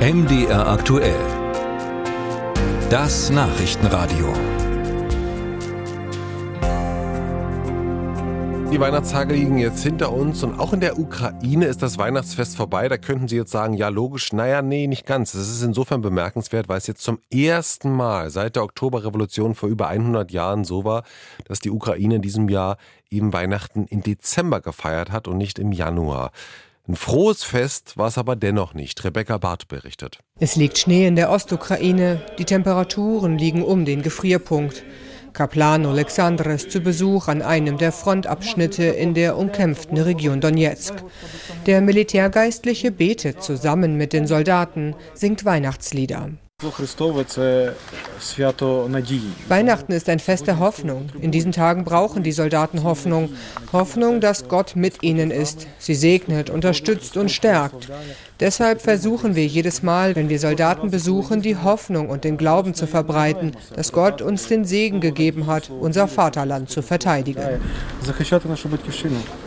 MDR aktuell. Das Nachrichtenradio. Die Weihnachtstage liegen jetzt hinter uns und auch in der Ukraine ist das Weihnachtsfest vorbei. Da könnten Sie jetzt sagen, ja logisch, naja, nee, nicht ganz. Das ist insofern bemerkenswert, weil es jetzt zum ersten Mal seit der Oktoberrevolution vor über 100 Jahren so war, dass die Ukraine in diesem Jahr eben Weihnachten im Dezember gefeiert hat und nicht im Januar. Ein frohes Fest war es aber dennoch nicht. Rebecca Barth berichtet. Es liegt Schnee in der Ostukraine. Die Temperaturen liegen um den Gefrierpunkt. Kaplan Alexander ist zu Besuch an einem der Frontabschnitte in der umkämpften Region Donetsk. Der Militärgeistliche betet zusammen mit den Soldaten, singt Weihnachtslieder. Weihnachten ist ein Fest der Hoffnung. In diesen Tagen brauchen die Soldaten Hoffnung. Hoffnung, dass Gott mit ihnen ist. Sie segnet, unterstützt und stärkt. Deshalb versuchen wir jedes Mal, wenn wir Soldaten besuchen, die Hoffnung und den Glauben zu verbreiten, dass Gott uns den Segen gegeben hat, unser Vaterland zu verteidigen.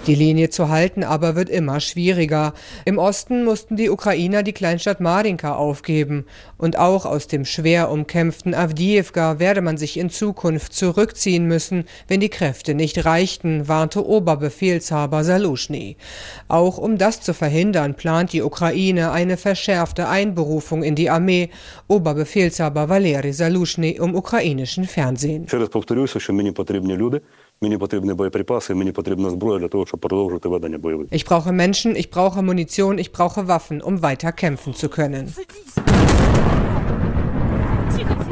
Die Linie zu halten aber wird immer schwieriger. Im Osten mussten die Ukrainer die Kleinstadt Marinka aufgeben. Und auch aus dem schwer umkämpften Avdiivka werde man sich in Zukunft zurückziehen müssen, wenn die Kräfte nicht reichten, warnte Oberbefehlshaber Saluschny. Auch um das zu verhindern, plant die Ukraine Ukraine eine verschärfte Einberufung in die Armee, Oberbefehlshaber Valeri Saluschny im ukrainischen Fernsehen. Ich brauche Menschen, ich brauche Munition, ich brauche Waffen, um weiter kämpfen zu können.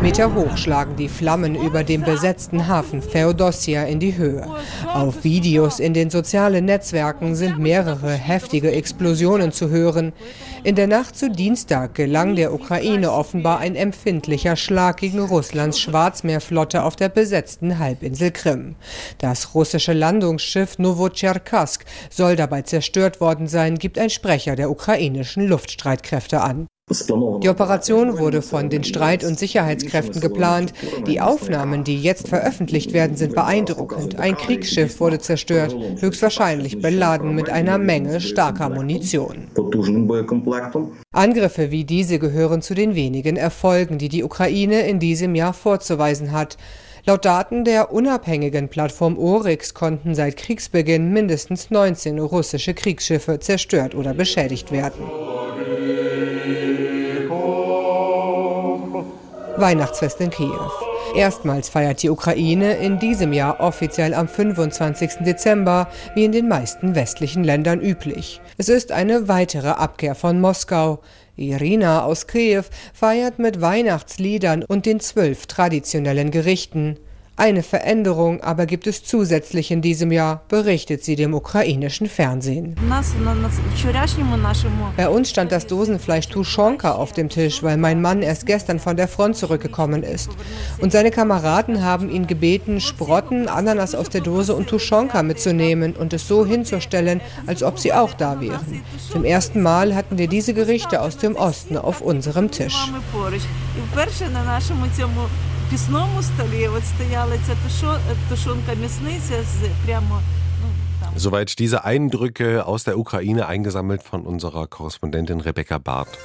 Meter hoch schlagen die Flammen über dem besetzten Hafen Feodosia in die Höhe. Auf Videos in den sozialen Netzwerken sind mehrere heftige Explosionen zu hören. In der Nacht zu Dienstag gelang der Ukraine offenbar ein empfindlicher Schlag gegen Russlands Schwarzmeerflotte auf der besetzten Halbinsel Krim. Das russische Landungsschiff Novocherkassk soll dabei zerstört worden sein, gibt ein Sprecher der ukrainischen Luftstreitkräfte an. Die Operation wurde von den Streit- und Sicherheitskräften geplant. Die Aufnahmen, die jetzt veröffentlicht werden, sind beeindruckend. Ein Kriegsschiff wurde zerstört, höchstwahrscheinlich beladen mit einer Menge starker Munition. Angriffe wie diese gehören zu den wenigen Erfolgen, die die Ukraine in diesem Jahr vorzuweisen hat. Laut Daten der unabhängigen Plattform Oryx konnten seit Kriegsbeginn mindestens 19 russische Kriegsschiffe zerstört oder beschädigt werden. Weihnachtsfest in Kiew. Erstmals feiert die Ukraine in diesem Jahr offiziell am 25. Dezember, wie in den meisten westlichen Ländern üblich. Es ist eine weitere Abkehr von Moskau. Irina aus Kiew feiert mit Weihnachtsliedern und den zwölf traditionellen Gerichten. Eine Veränderung aber gibt es zusätzlich in diesem Jahr, berichtet sie dem ukrainischen Fernsehen. Bei uns stand das Dosenfleisch Tuschonka auf dem Tisch, weil mein Mann erst gestern von der Front zurückgekommen ist. Und seine Kameraden haben ihn gebeten, Sprotten, Ananas aus der Dose und Tuschonka mitzunehmen und es so hinzustellen, als ob sie auch da wären. Zum ersten Mal hatten wir diese Gerichte aus dem Osten auf unserem Tisch пісному столі от стояла ця тушонка м'ясниця з прямо Soweit diese Eindrücke aus der Ukraine eingesammelt von unserer Korrespondentin Rebecca Barth.